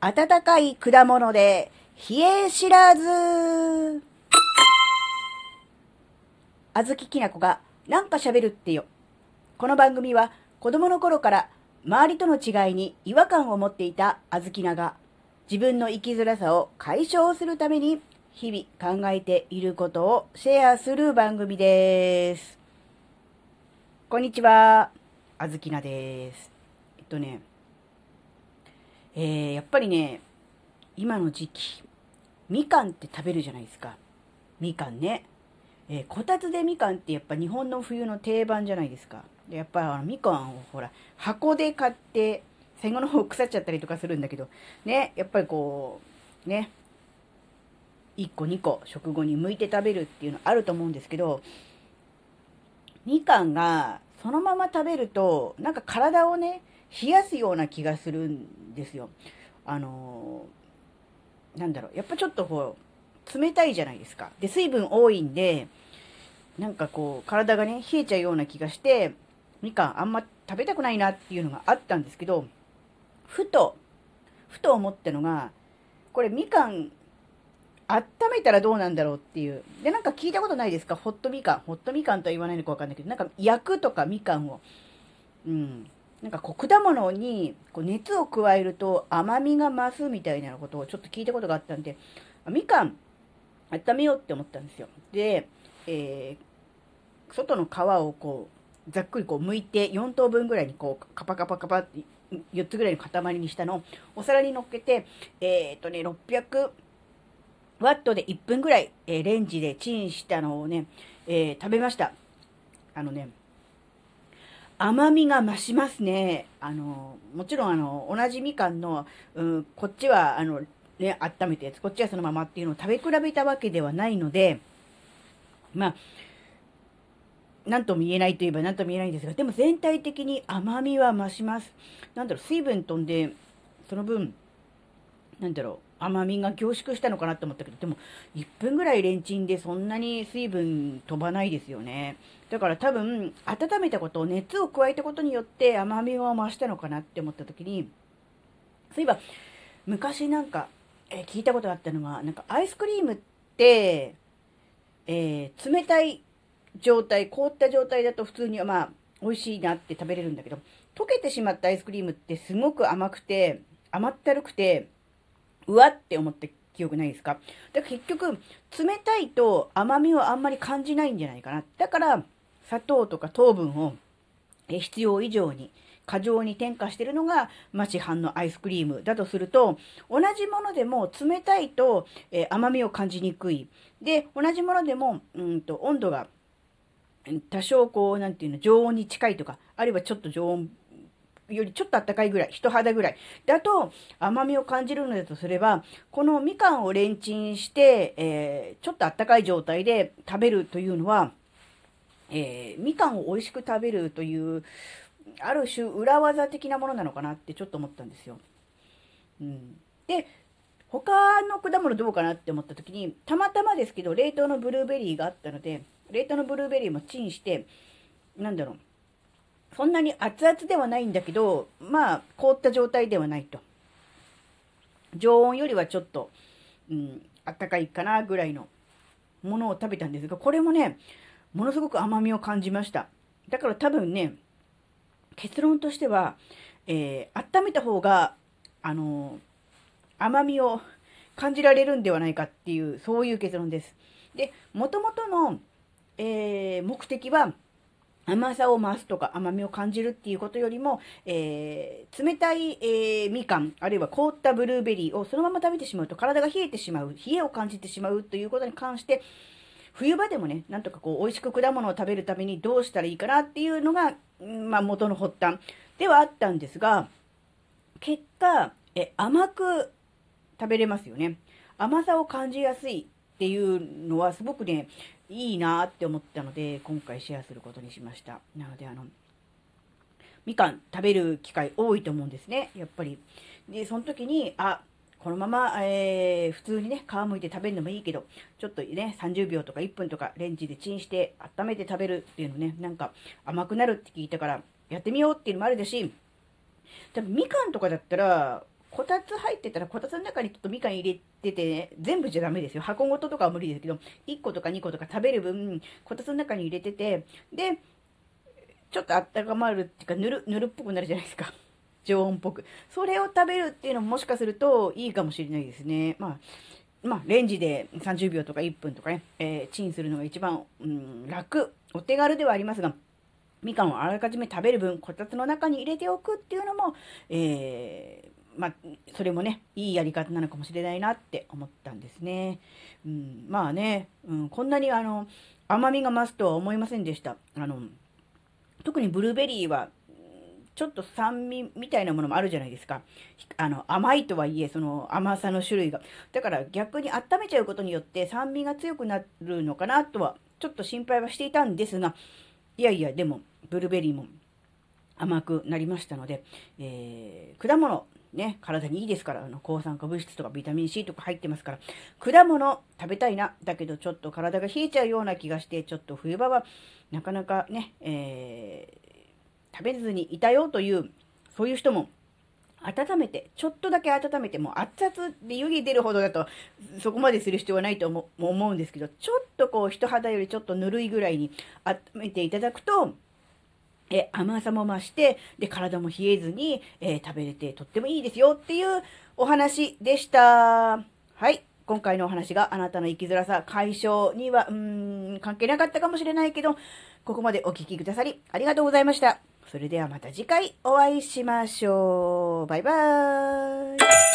温かい果物で冷え知らず。あずききなこがなんか喋るってよ。この番組は子供の頃から周りとの違いに違和感を持っていたあずきなが自分の生きづらさを解消するために日々考えていることをシェアする番組です。こんにちは。あずきなです。えっとね、えー、やっぱりね、今の時期、みかんって食べるじゃないですか。みかんね。えーこたつでみかんってやっぱ日本の冬の定番じゃないですか。でやっぱあのみかんをほら、箱で買って、最後の方腐っちゃったりとかするんだけど、ね、やっぱりこう、ね、1個2個食後に剥いて食べるっていうのあると思うんですけど、みかんがそのまま食べると、なんか体をね、冷やすような気がするんですよ。あのーなんだろう、やっぱちょっとこう、冷たいじゃないですか。で、水分多いんで、なんかこう、体がね、冷えちゃうような気がして、みかんあんま食べたくないなっていうのがあったんですけど、ふと、ふと思ったのが、これみかん、温めたらどうなんだろうっていう。で、なんか聞いたことないですか？ホットみかん。ホットみかんとは言わないのかわかんないけど、なんか焼くとかみかんを。うん。なんかこう果物にこう熱を加えると甘みが増すみたいなことをちょっと聞いたことがあったんで、みかん温めようって思ったんですよ。で、えー外の皮をこう、ざっくりこう剥いて4等分ぐらいにこうカパカパカパって4つぐらいの塊にしたのをお皿に乗っけて、えっ、とね、600ワットで1分ぐらい、えレンジでチンしたのをね、えー食べました。あのね、甘みが増しますね。あの、もちろんあの、同じみかんの、うん、こっちはあの、ね、温めたやつ、こっちはそのままっていうのを食べ比べたわけではないので、まあ、なんとも言えないといえばなんとも言えないんですが、でも全体的に甘みは増します。なんだろう、水分飛んで、その分、なんだろう、甘みが凝縮したのかなと思ったけど、でも、1分ぐらいレンチンでそんなに水分飛ばないですよね。だから多分、温めたこと、熱を加えたことによって甘みを増したのかなって思った時に、そういえば、昔なんか、えー聞いたことがあったのは、なんかアイスクリームって、えー冷たい状態、凍った状態だと普通にはまあ、美味しいなって食べれるんだけど、溶けてしまったアイスクリームってすごく甘くて、甘ったるくて、うわって思った記憶ないですか？だから結局、冷たいと甘みをあんまり感じないんじゃないかな。だから、砂糖とか糖分を必要以上に、過剰に添加してるのが、ま、市販のアイスクリームだとすると、同じものでも冷たいと、えー甘みを感じにくい。で、同じものでも、うんと、温度が、多少こう、なんていうの、常温に近いとか、あるいはちょっと常温よりちょっと暖かいぐらい、人肌ぐらい。だと甘みを感じるのだとすれば、このみかんをレンチンして、えーちょっと暖かい状態で食べるというのは、えーみかんを美味しく食べるという、ある種裏技的なものなのかなってちょっと思ったんですよ。うん、で、他の果物どうかなって思った時に、たまたまですけど、冷凍のブルーベリーがあったので、冷凍のブルーベリーもチンして、なんだろう、そんなに熱々ではないんだけど、まあ、凍った状態ではないと。常温よりはちょっと、うん、あったかいかなぐらいのものを食べたんですが、これもね、ものすごく甘みを感じました。だから多分ね、結論としては、えー温めた方が、あのー甘みを感じられるんではないかっていう、そういう結論です。で、もともとの、えー目的は、甘さを増すとか甘みを感じるっていうことよりも、えー冷たい、えーみかん、あるいは凍ったブルーベリーをそのまま食べてしまうと体が冷えてしまう、冷えを感じてしまうということに関して、冬場でもね、なんとかこう、美味しく果物を食べるためにどうしたらいいかなっていうのが、まあ元の発端ではあったんですが、結果、え甘く食べれますよね。甘さを感じやすいっていうのはすごくね、いいなって思ったので、今回シェアすることにしました。なので、あの、みかん食べる機会多いと思うんですね、やっぱり。で、その時に、あ、このまま、えー普通にね、皮むいて食べるのもいいけど、ちょっとね、30秒とか1分とかレンジでチンして温めて食べるっていうのね、なんか甘くなるって聞いたから、やってみようっていうのもあるでし、多分みかんとかだったら、こたつ入ってたら、こたつの中にちょっとみかん入れてて、ね、全部じゃダメですよ。箱ごととかは無理ですけど、1個とか2個とか食べる分、こたつの中に入れてて、で、ちょっとあったかまるっていうか、ぬる、ぬるっぽくなるじゃないですか。常温っぽく。それを食べるっていうのももしかするといいかもしれないですね。まあ、まあ、レンジで30秒とか1分とかね、えー、チンするのが一番、うん、楽、お手軽ではありますが、みかんをあらかじめ食べる分、こたつの中に入れておくっていうのも、えー、まあ、それもね、いいやり方なのかもしれないなって思ったんですね。うん、まあね、うん、こんなにあの、甘みが増すとは思いませんでした。あの、特にブルーベリーは、ちょっと酸味みたいなものもあるじゃないですか。あの、甘いとはいえ、その甘さの種類が。だから逆に温めちゃうことによって酸味が強くなるのかなとは、ちょっと心配はしていたんですが、いやいや、でも、ブルーベリーも甘くなりましたので、えー、果物、ね、体にいいですから、あの抗酸化物質とかビタミン C とか入ってますから、果物食べたいな、だけどちょっと体が冷えちゃうような気がして、ちょっと冬場はなかなかね、えー、食べずにいたよという、そういう人も温めて、ちょっとだけ温めて、もう熱々で湯気出るほどだと、そこまでする必要はないと思うんですけど、ちょっとこう、人肌よりちょっとぬるいぐらいに温めていただくと、え甘さも増して、で、体も冷えずに、えー、食べれてとってもいいですよっていうお話でした。はい。今回のお話があなたの生きづらさ解消には、うーん、関係なかったかもしれないけど、ここまでお聴きくださりありがとうございました。それではまた次回お会いしましょう。バイバーイ。